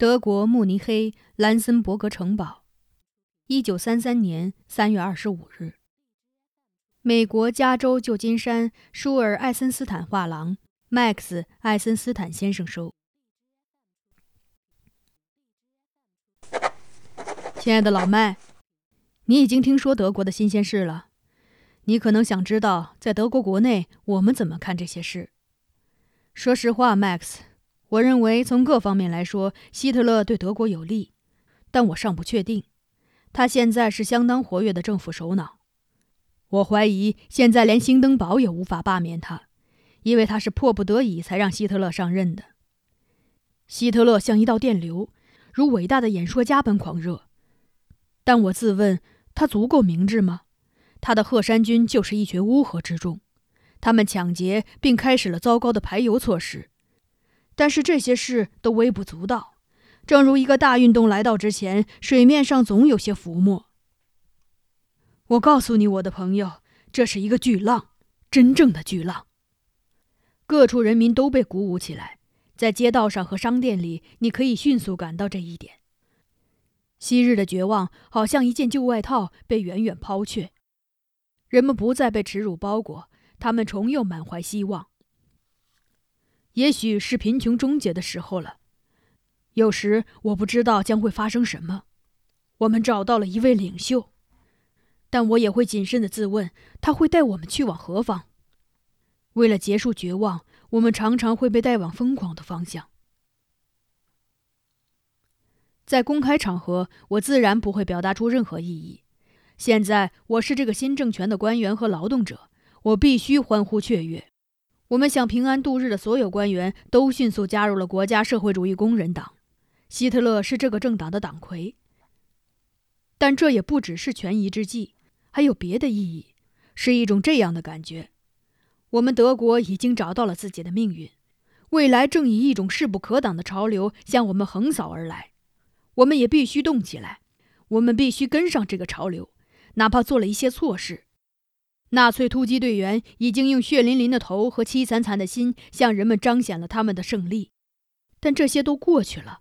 德国慕尼黑兰森伯格城堡，一九三三年三月二十五日。美国加州旧金山舒尔艾森斯坦画廊，Max 艾森斯坦先生收。亲爱的老麦，你已经听说德国的新鲜事了。你可能想知道，在德国国内我们怎么看这些事。说实话，Max。我认为，从各方面来说，希特勒对德国有利，但我尚不确定。他现在是相当活跃的政府首脑。我怀疑，现在连兴登堡也无法罢免他，因为他是迫不得已才让希特勒上任的。希特勒像一道电流，如伟大的演说家般狂热。但我自问，他足够明智吗？他的鹤山军就是一群乌合之众，他们抢劫并开始了糟糕的排油措施。但是这些事都微不足道，正如一个大运动来到之前，水面上总有些浮沫。我告诉你，我的朋友，这是一个巨浪，真正的巨浪。各处人民都被鼓舞起来，在街道上和商店里，你可以迅速感到这一点。昔日的绝望好像一件旧外套被远远抛却，人们不再被耻辱包裹，他们重又满怀希望。也许是贫穷终结的时候了。有时我不知道将会发生什么。我们找到了一位领袖，但我也会谨慎的自问：他会带我们去往何方？为了结束绝望，我们常常会被带往疯狂的方向。在公开场合，我自然不会表达出任何异议。现在我是这个新政权的官员和劳动者，我必须欢呼雀跃。我们想平安度日的所有官员都迅速加入了国家社会主义工人党，希特勒是这个政党的党魁。但这也不只是权宜之计，还有别的意义，是一种这样的感觉：我们德国已经找到了自己的命运，未来正以一种势不可挡的潮流向我们横扫而来，我们也必须动起来，我们必须跟上这个潮流，哪怕做了一些错事。纳粹突击队员已经用血淋淋的头和凄惨惨的心向人们彰显了他们的胜利，但这些都过去了。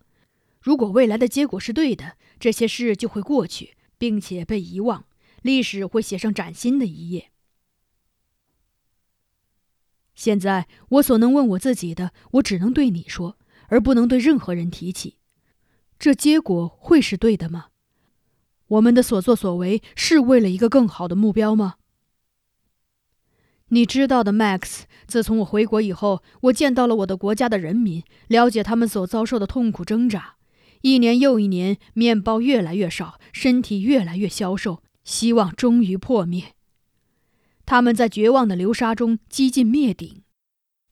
如果未来的结果是对的，这些事就会过去，并且被遗忘，历史会写上崭新的一页。现在我所能问我自己的，我只能对你说，而不能对任何人提起。这结果会是对的吗？我们的所作所为是为了一个更好的目标吗？你知道的，Max。自从我回国以后，我见到了我的国家的人民，了解他们所遭受的痛苦挣扎。一年又一年，面包越来越少，身体越来越消瘦，希望终于破灭。他们在绝望的流沙中几近灭顶。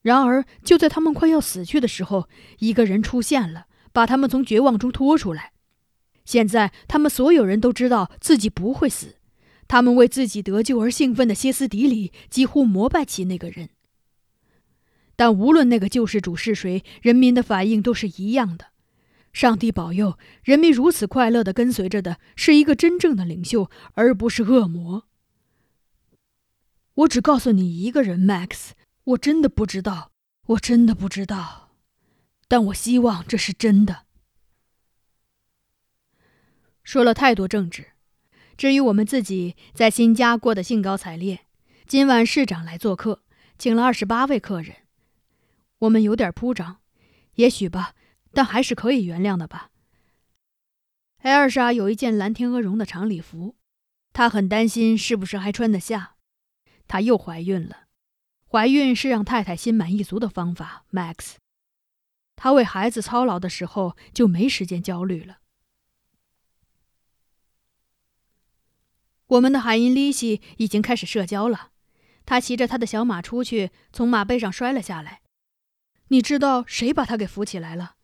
然而，就在他们快要死去的时候，一个人出现了，把他们从绝望中拖出来。现在，他们所有人都知道自己不会死。他们为自己得救而兴奋的歇斯底里，几乎膜拜起那个人。但无论那个救世主是谁，人民的反应都是一样的。上帝保佑，人民如此快乐地跟随着的是一个真正的领袖，而不是恶魔。我只告诉你一个人，Max。我真的不知道，我真的不知道，但我希望这是真的。说了太多政治。至于我们自己在新家过得兴高采烈，今晚市长来做客，请了二十八位客人。我们有点铺张，也许吧，但还是可以原谅的吧。艾尔莎有一件蓝天鹅绒的长礼服，她很担心是不是还穿得下。她又怀孕了，怀孕是让太太心满意足的方法，Max。她为孩子操劳的时候就没时间焦虑了。我们的海因利希已经开始社交了。他骑着他的小马出去，从马背上摔了下来。你知道谁把他给扶起来了？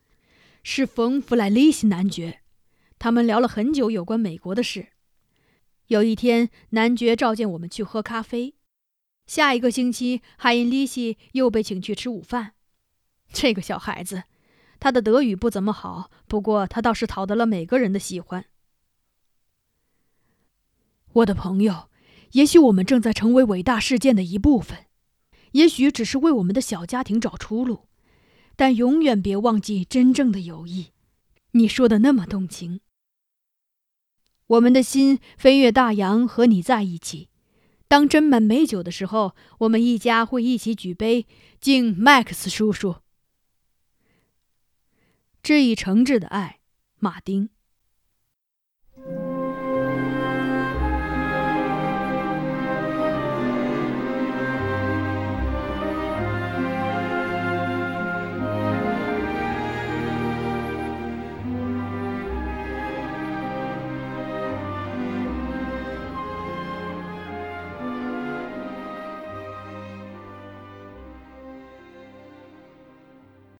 是冯·弗莱利希男爵。他们聊了很久有关美国的事。有一天，男爵召见我们去喝咖啡。下一个星期，海因利希又被请去吃午饭。这个小孩子，他的德语不怎么好，不过他倒是讨得了每个人的喜欢。我的朋友，也许我们正在成为伟大事件的一部分，也许只是为我们的小家庭找出路，但永远别忘记真正的友谊。你说的那么动情。我们的心飞越大洋，和你在一起。当斟满美酒的时候，我们一家会一起举杯，敬麦克斯叔叔。致以诚挚的爱，马丁。